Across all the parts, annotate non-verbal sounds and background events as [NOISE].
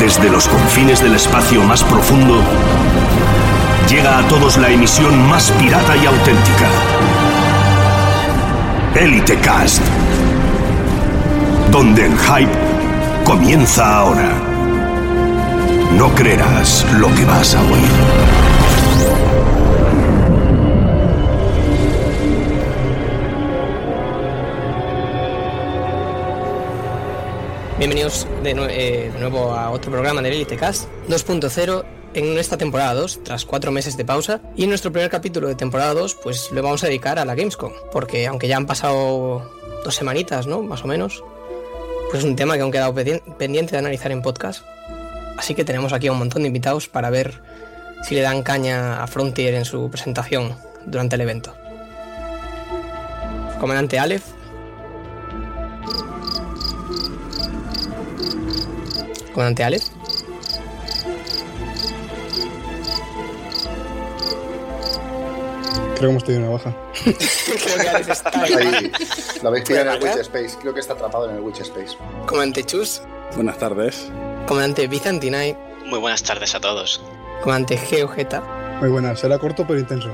Desde los confines del espacio más profundo, llega a todos la emisión más pirata y auténtica. Elite Cast. Donde el hype comienza ahora. No creerás lo que vas a oír. Bienvenidos de, eh, nuevo a otro programa de Elite Cast 2.0 en esta temporada 2, tras cuatro meses de pausa. Y nuestro primer capítulo de temporada 2, pues lo vamos a dedicar a la Gamescom. Porque aunque ya han pasado dos semanitas, ¿no? Más o menos. Pues es un tema que aún quedado pendiente de analizar en podcast. Así que tenemos aquí a un montón de invitados para ver si le dan caña a Frontier en su presentación durante el evento. Comandante Aleph. Comandante Aleph. Creo que hemos tenido una baja. Creo que está ahí. Lo habéis pillado en el ¿Puede Witch Space. Creo que está atrapado en el Witch Space. Comandante Chus. Buenas tardes. Comandante Bizantinai. Muy buenas tardes a todos. Comandante Geogeta. Muy buenas. Será corto pero intenso.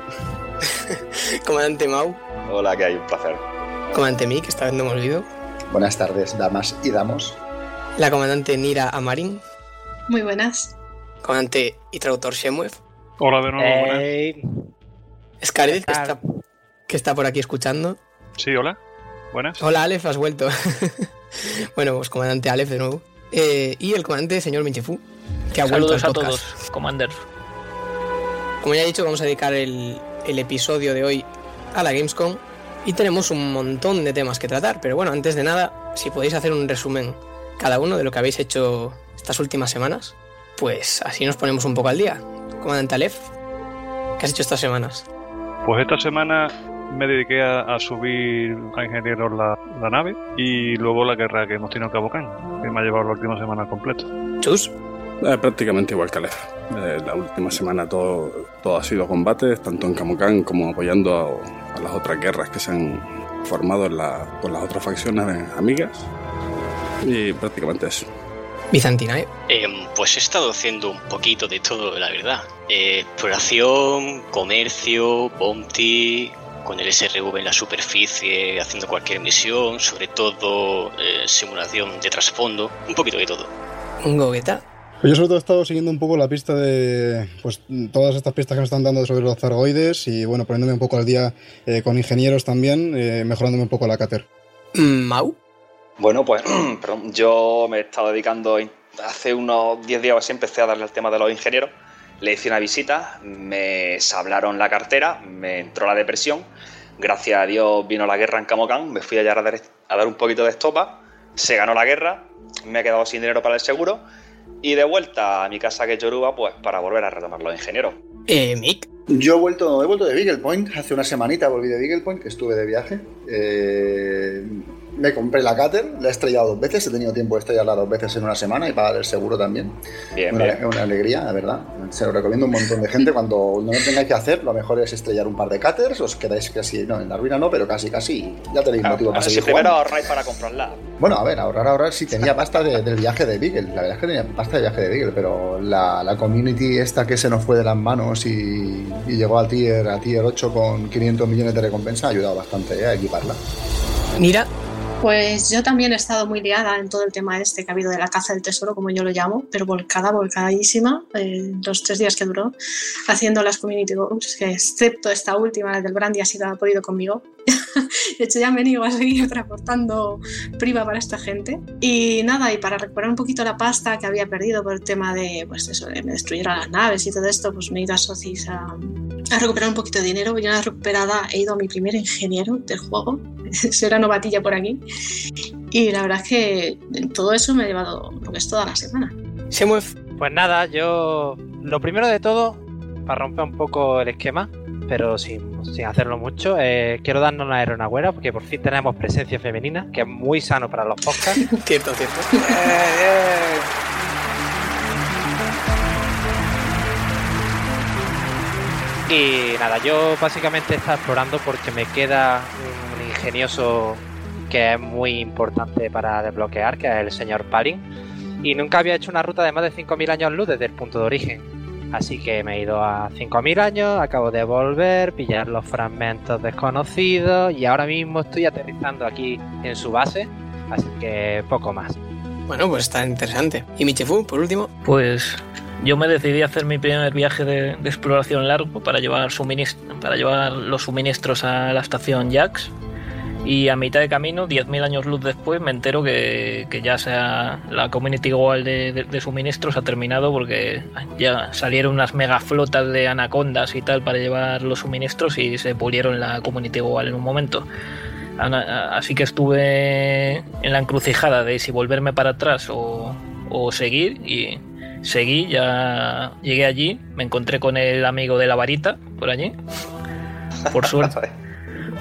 [LAUGHS] Comandante Mau. Hola, que hay un placer. Comandante Mick, esta vez no me olvido. Buenas tardes, damas y damos. La comandante Nira Amarin. Muy buenas. Comandante y traductor Shemuev. Hola de nuevo. buenas. Scarlett, que está, que está por aquí escuchando. Sí, hola. Buenas. Hola, Aleph, has vuelto. [LAUGHS] bueno, pues comandante Aleph de nuevo. Eh, y el comandante señor Minchifu, que ha vuelto al Saludos a podcast. todos, Commander. Como ya he dicho, vamos a dedicar el, el episodio de hoy a la Gamescom y tenemos un montón de temas que tratar. Pero bueno, antes de nada, si podéis hacer un resumen cada uno de lo que habéis hecho estas últimas semanas, pues así nos ponemos un poco al día. Comandante Aleph, ¿qué has hecho estas semanas? Pues esta semana me dediqué a, a subir a ingenieros la, la nave y luego la guerra que hemos tenido en Cabo Can, que me ha llevado la última semana completa. Chus, Eh, prácticamente igual que Aleph. Eh, la última semana todo, todo ha sido combates, tanto en Camocán como apoyando a, a las otras guerras que se han formado en la- con las otras facciones amigas. Y prácticamente eso. Bizantinae, Em, pues he estado haciendo un poquito de todo, la verdad. Eh, exploración, comercio, bounty, con el SRV en la superficie, haciendo cualquier misión, sobre todo eh, simulación de trasfondo, un poquito de todo. Gogeta, Pues yo sobre todo he estado siguiendo un poco la pista de pues todas estas pistas que nos están dando sobre los zargoides y bueno, poniéndome un poco al día eh, con ingenieros también, eh, mejorándome un poco la cáter. Mau, Bueno, pues [CLEARS THROAT] perdón, yo me he estado dedicando hace unos 10 días o así empecé a darle al tema de los ingenieros. Le hice una visita, me sablaron la cartera, me entró la depresión. Gracias a Dios vino la guerra en Camocán, me fui allá a dar, a dar un poquito de estopa. Se ganó la guerra, me he quedado sin dinero para el seguro. Y de vuelta a mi casa que es Yoruba, pues para volver a retomar los ingenieros. eh, Mick, Yo he vuelto, he vuelto de Beagle Point. Hace una semanita volví de Beagle Point, que estuve de viaje. Eh, me compré la Cater, la he estrellado dos veces. He tenido tiempo de estrellarla dos veces en una semana y pagar el seguro también. Bien, una, bien. una alegría, la verdad. Se lo recomiendo a un montón de gente. Cuando no lo tengáis que hacer, lo mejor es estrellar un par de Caters. Os quedáis casi, no, en la ruina no, pero casi, casi. Ya tenéis motivo para Ahora, si seguir primero ahorráis para comprarla. Bueno, a ver, ahorrar, ahorrar, sí tenía pasta de- del viaje de Beagle. La verdad es que tenía pasta de viaje de Beagle, pero la, la community esta que se nos fue de las manos y, y llegó a tier, a tier 8 con 500 millones de recompensa ha ayudado bastante eh, a equiparla. Nira, Pues yo también he estado muy liada en todo el tema este que ha habido de la caza del tesoro, como yo lo llamo, pero volcada, volcadísima, eh, los tres días que duró, haciendo las community goals, que excepto esta última, la del Brandy, así que ha podido conmigo. [LAUGHS] de hecho, ya me ido a seguir transportando prima para esta gente. Y nada, y para recuperar un poquito la pasta que había perdido por el tema de, pues eso, de me destruyeron las naves y todo esto, pues me he ido a Socis a, a recuperar un poquito de dinero. Y una recuperada he ido a mi primer ingeniero del juego, [LAUGHS] será novatilla por aquí. Y la verdad es que todo eso me ha llevado lo que es toda la semana. Pues nada, yo lo primero de todo, para romper un poco el esquema, pero sin, sin hacerlo mucho, eh, quiero darnos una enhorabuena porque por fin tenemos presencia femenina, que es muy sano para los podcasts. [LAUGHS] Cierto, cierto. Y nada, yo básicamente he estado explorando porque me queda un ingenioso que es muy importante para desbloquear, que es el señor Palin. Y nunca había hecho una ruta de más de 5.000 años luz desde el punto de origen. Así que me he ido a 5.000 años, acabo de volver, pillar los fragmentos desconocidos y ahora mismo estoy aterrizando aquí en su base. Así que poco más. Bueno, pues está interesante. ¿Y Michefu, por último? Pues yo me decidí a hacer mi primer viaje de, de exploración largo para llevar, para llevar los suministros a la estación Jax. Y a mitad de camino, 10.000 años luz después, me entero que, que ya sea la Community Goal de, de- de suministros ha terminado porque ya salieron unas mega flotas de anacondas y tal para llevar los suministros y se pulieron la Community Goal en un momento. Así que estuve en la encrucijada de si volverme para atrás o, o seguir y seguí, ya llegué allí, me encontré con el amigo de la varita por allí. Por [LAUGHS] suerte,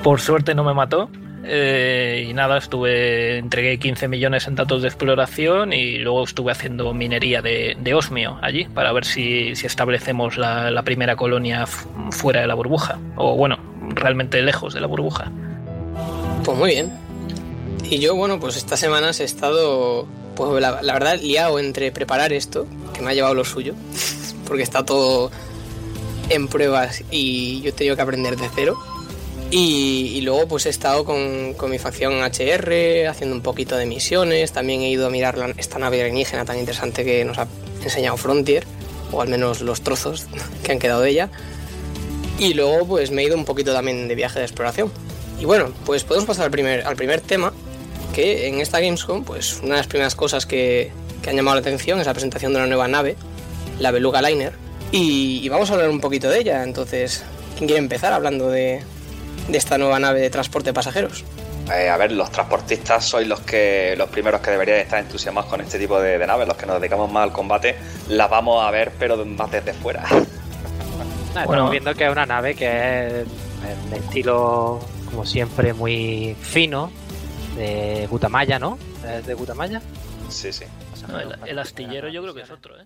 por suerte no me mató. Eh, y nada, estuve, entregué 15 millones en datos de exploración y luego estuve haciendo minería de, de osmio allí para ver si, si establecemos la, la primera colonia fuera de la burbuja. O bueno, realmente lejos de la burbuja. Pues muy bien. Y yo, bueno, pues estas semanas he estado, pues la verdad, liado entre preparar esto, que me ha llevado lo suyo, [LAUGHS] porque está todo en pruebas y yo he tenido que aprender de cero. Y, y luego pues he estado con, con mi facción HR, haciendo un poquito de misiones, también he ido a mirar la- esta nave alienígena tan interesante que nos ha enseñado Frontier, o al menos los trozos [LAUGHS] que han quedado de ella. Y luego pues me he ido un poquito también de viaje de exploración. Y bueno, pues podemos pasar al primer, al primer tema, que en esta Gamescom, pues una de las primeras cosas que, que han llamado la atención es la presentación de una nueva nave, la Beluga Liner. Y, y vamos a hablar un poquito de ella. Entonces, ¿quién quiere empezar hablando de, de esta nueva nave de transporte de pasajeros? Eh, a ver, los transportistas sois los que los primeros que deberían estar entusiasmados con este tipo de, de naves, los que nos dedicamos más al combate, las vamos a ver, pero más desde fuera. Bueno. Estamos viendo que es una nave que es de estilo, como siempre, muy fino, de Gutamaya, ¿no? ¿Es de Gutamaya? Sí, sí. No, el, el astillero yo creo que es otro, ¿eh?